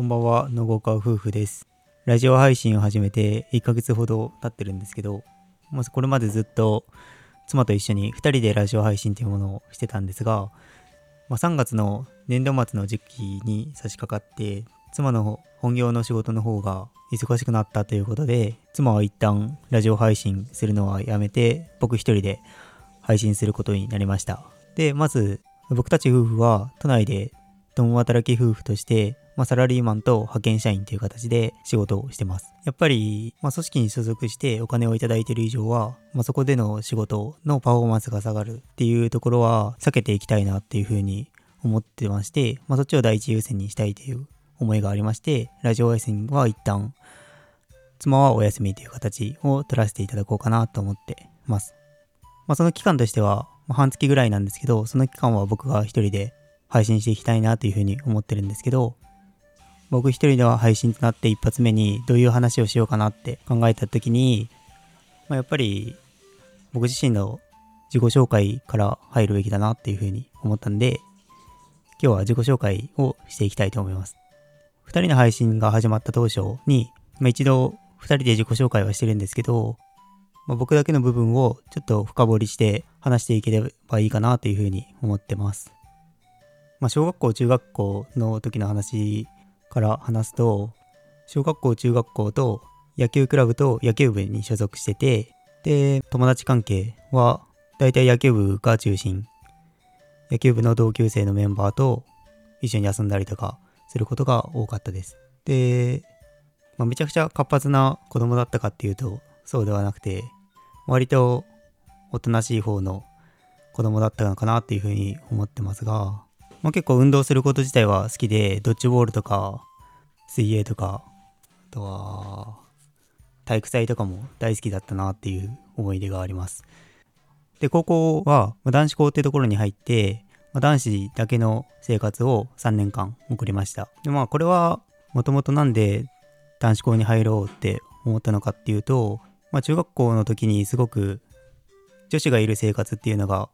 こんばんは、野郷川夫婦です。ラジオ配信を始めて1ヶ月ほど経ってるんですけど、まずこれまでずっと妻と一緒に2人でラジオ配信というものをしてたんですが、まあ、3月の年度末の時期に差し掛かって、妻の本業の仕事の方が忙しくなったということで、妻は一旦ラジオ配信するのはやめて、僕一人で配信することになりました。で、まず、僕たち夫婦は都内で共働き夫婦として、まあ、サラリーマンと派遣社員という形で仕事をしてます。やっぱり、まあ、組織に所属してお金をいただいている以上は、まあ、そこでの仕事のパフォーマンスが下がるっていうところは避けていきたいなっていうふうに思ってまして、まあ、そっちを第一優先にしたいという思いがありまして、ラジオ配信は一旦、妻はお休みという形を取らせていただこうかなと思ってます。まあ、その期間としては、ま、半月ぐらいなんですけど、その期間は僕が一人で配信していきたいなというふうに思ってるんですけど、僕一人では配信となって一発目にどういう話をしようかなって考えた時に、まあ、やっぱり僕自身の自己紹介から入るべきだなっていうふうに思ったんで、今日は自己紹介をしていきたいと思います。二人の配信が始まった当初に、まあ、一度二人で自己紹介はしてるんですけど、まあ、僕だけの部分をちょっと深掘りして話していければいいかなというふうに思ってます。まあ、小学校、中学校の時の話から話すと、小学校、中学校と野球クラブと野球部に所属してて、で、友達関係は大体野球部が中心。野球部の同級生のメンバーと一緒に遊んだりとかすることが多かったです。で、まあ、めちゃくちゃ活発な子供だったかっていうとそうではなくて、割とおとなしい方の子供だったのかなっていうふうに思ってますが、まあ、結構運動すること自体は好きで、ドッジボールとか、水泳とか、あとは、体育祭とかも大好きだったなっていう思い出があります。で、高校は男子校ってところに入って、ま、男子だけの生活を3年間送りました。で、まあこれはもともとなんで男子校に入ろうって思ったのかっていうと、まあ中学校の時にすごく女子がいる生活っていうのが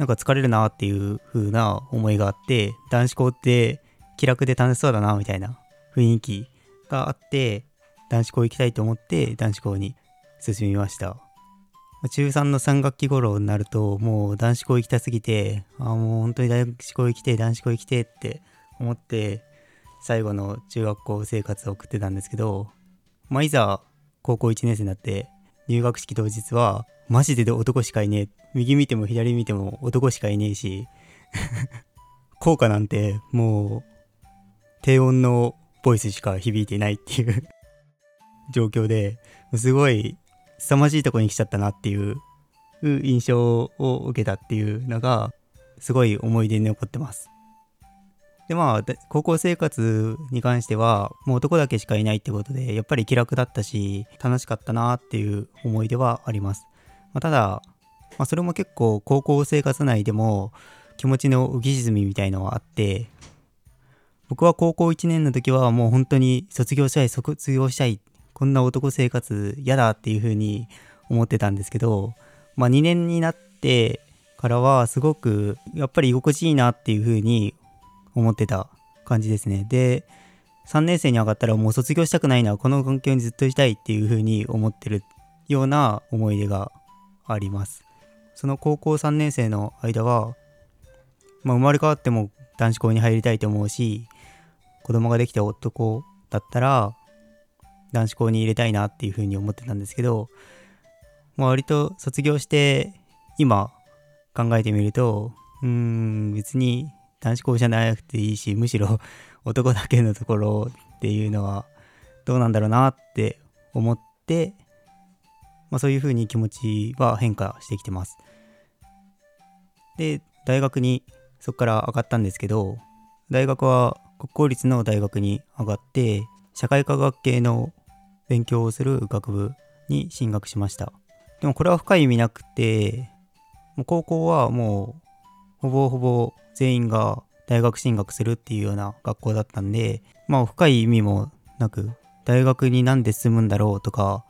なんか疲れるなっていう風な思いがあって、男子校って気楽で楽しそうだなみたいな雰囲気があって、男子校行きたいと思って男子校に進みました。中3の3学期頃になるともう男子校行きたすぎて、ああもう本当に男子校行きて男子校行きてって思って最後の中学校生活を送ってたんですけど、まあ、いざ高校1年生になって入学式当日はマジで男しかいねえ。右見ても左見ても男しかいねえし、効果なんてもう低音のボイスしか響いてないっていう 状況ですごい凄まじいとこに来ちゃったなっていう印象を受けたっていうのがすごい思い出に残ってます。でまあ高校生活に関してはもう男だけしかいないってことでやっぱり気楽だったし楽しかったなっていう思い出はあります。まあ、ただ、まあ、それも結構高校生活内でも気持ちの浮き沈みみたいのはあって僕は高校1年の時はもう本当に卒業したい卒業したいこんな男生活嫌だっていう風に思ってたんですけど、まあ、2年になってからはすごくやっぱり居心地いいなっていう風に思ってた感じですねで3年生に上がったらもう卒業したくないなこの環境にずっといたいっていう風に思ってるような思い出があります。その高校3年生の間は、まあ、生まれ変わっても男子校に入りたいと思うし、子供ができた男だったら、男子校に入れたいなっていうふうに思ってたんですけど、まあ、割と卒業して今考えてみると、うーん、別に男子校じゃなくていいし、むしろ 男だけのところっていうのはどうなんだろうなって思って、まあ、そういう風に気持ちは変化してきてます。で、大学にそこから上がったんですけど、大学は国公立の大学に上がって、社会科学系の勉強をする学部に進学しました。でもこれは深い意味なくて、もう高校はもうほぼほぼ全員が大学進学するっていうような学校だったんで、まあ深い意味もなく、大学になんで進むんだろうとか、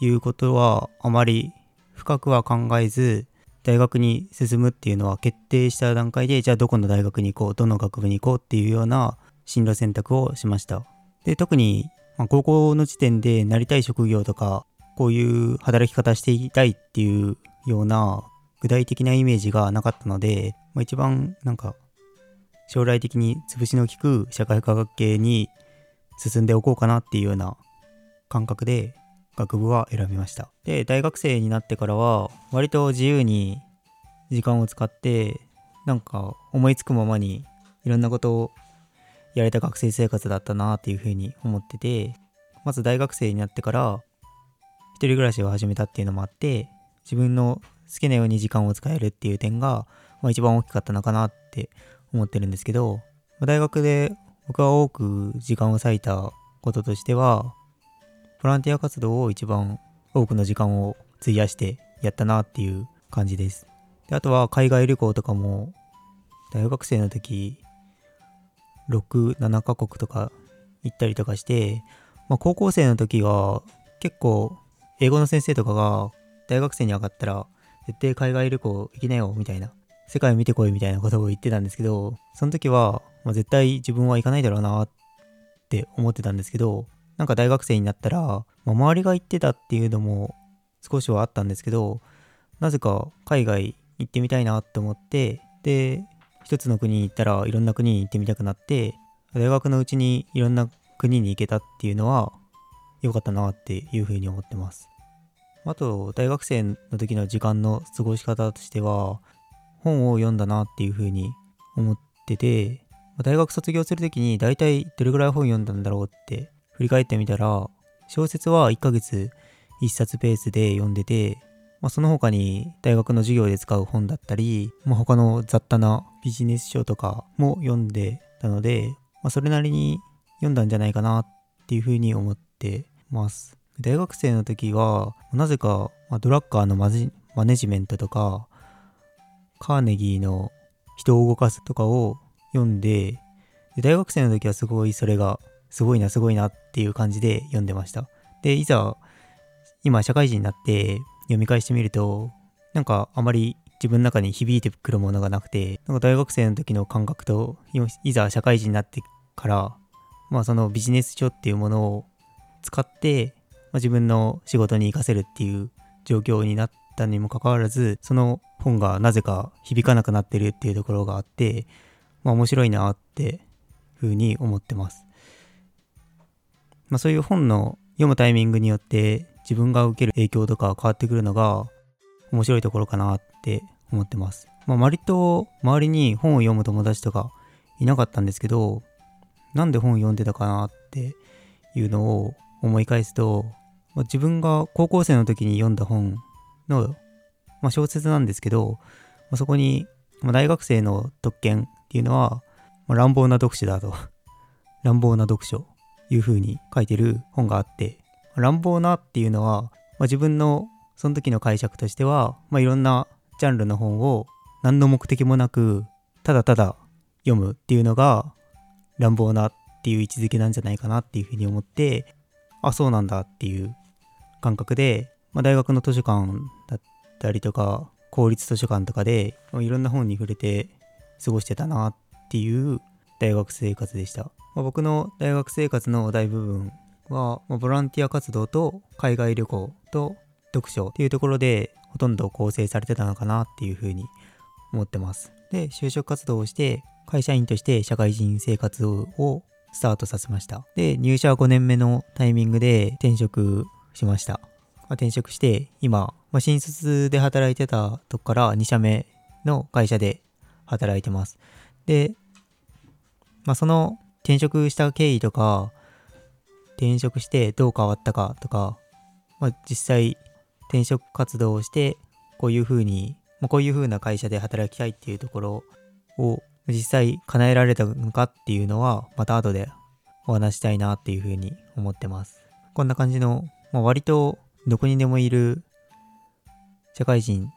いうことはあまり深くは考えず、大学に進むっていうのは決定した段階で、じゃあどこの大学に行こう、どの学部に行こうっていうような進路選択をしました。で、特に、まあ、高校の時点でなりたい職業とか、こういう働き方していたいっていうような具体的なイメージがなかったので、まあ、一番なんか将来的に潰しの効く社会科学系に進んでおこうかなっていうような感覚で学部は選びました。で、大学生になってからは割と自由に時間を使ってなんか思いつくままにいろんなことをやれた学生生活だったなっていうふうに思っててまず大学生になってから一人暮らしを始めたっていうのもあって自分の好きなように時間を使えるっていう点が、まあ、一番大きかったのかなって思ってるんですけどま大学で僕が多く時間を割いたこととしてはボランティア活動を一番多くの時間を費やしてやったなっていう感じです。であとは海外旅行とかも大学生の時67カ国とか行ったりとかして、まあ、高校生の時は結構英語の先生とかが大学生に上がったら絶対海外旅行行きなよみたいな。世界を見てこいみたいなことを言ってたんですけどその時は、まあ、絶対自分は行かないだろうなって思ってたんですけどなんか大学生になったら、まあ、周りが行ってたっていうのも少しはあったんですけどなぜか海外行ってみたいなって思ってで一つの国に行ったらいろんな国に行ってみたくなって大学のうちにいろんな国に行けたっていうのは良かったなっていうふうに思ってます。あと大学生の時の時間の過ごし方としては本を読んだなっていうふうに思ってて大学卒業する時に大体どれぐらい本読んだんだろうって振り返ってみたら小説は1ヶ月1冊ペースで読んでてまあ、その他に大学の授業で使う本だったり、まあ、他の雑多なビジネス書とかも読んでたので、まあ、それなりに読んだんじゃないかなっていうふうに思ってます。大学生の時は、なぜか、まあ、ドラッカーのママネジメントとか、カーネギーの人を動かすとかを読んでで、大学生の時はすごいそれが、すごいな、すごいなっていう感じで読んでました。で、いざ、今社会人になって読み返してみると、なんかあまり自分の中に響いてくるものがなくて、なんか大学生の時の感覚と、いざ社会人になってから、まあそのビジネス書っていうものを使って、まあ、自分の仕事に活かせるっていう状況になったにもかかわらず、その本がなぜか響かなくなってるっていうところがあって、まあ面白いなってふうに思ってます。まあそういう本の読むタイミングによって自分が受ける影響とか変わってくるのが面白いところかなって思ってます。まあ、割と周りに本を読む友達とかいなかったんですけど、なんで本を読んでたかなっていうのを思い返すと、まあ、自分が高校生の時に読んだ本の、まあ、小説なんですけど、まあ、そこに、まあ、大学生の特権っていうのは、まあ、乱暴な読書だと 乱暴な読書いう風に書いてる本があって、乱暴なっていうのは、まあ、自分のその時の解釈としては、まあ、いろんなジャンルの本を何の目的もなくただただ読むっていうのが乱暴なっていう位置づけなんじゃないかなっていうふうに思ってあそうなんだっていう感覚で、まあ、大学の図書館だったりとか公立図書館とかでいろんな本に触れて過ごしてたなっていう大学生活でした、まあ、僕の大学生活の大部分は、ま、ボランティア活動と海外旅行と読書っていうところでほとんど構成されてたのかなっていうふうに思ってます。で、就職活動をして会社員として社会人生活をスタートさせました。で、入社5年目のタイミングで転職しました。まあ、転職して今、まあ、新卒で働いてたとこから2社目の会社で働いてます。で、まあ、その転職した経緯とか、転職してどう変わったかとか、まあ、実際転職活動をしてこういうふうに、まあ、こういうふうな会社で働きたいっていうところを実際叶えられたのかっていうのはまた後でお話したいなっていうふうに思ってます。こんな感じの、まあ、割とどこにでもいる社会人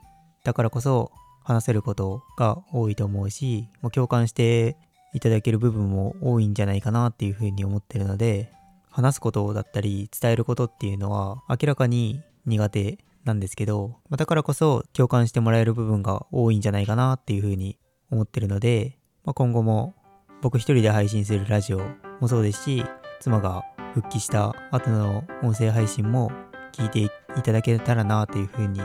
だからこそ話せることが多いと思うし、もう共感していただける部分も多いんじゃないかなっていうふうに思ってるので、話すことだったり伝えることっていうのは明らかに苦手なんですけど、まだからこそ共感してもらえる部分が多いんじゃないかなっていうふうに思ってるので、まあ、今後も僕一人で配信するラジオもそうですし、妻が復帰した後の音声配信も聞いていただけたらなというふうに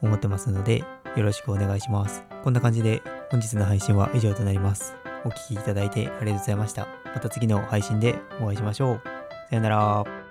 思ってますので、よろしくお願いします。こんな感じで本日の配信は以上となります。お聴きいただいてありがとうございました。また次の配信でお会いしましょう。さよなら。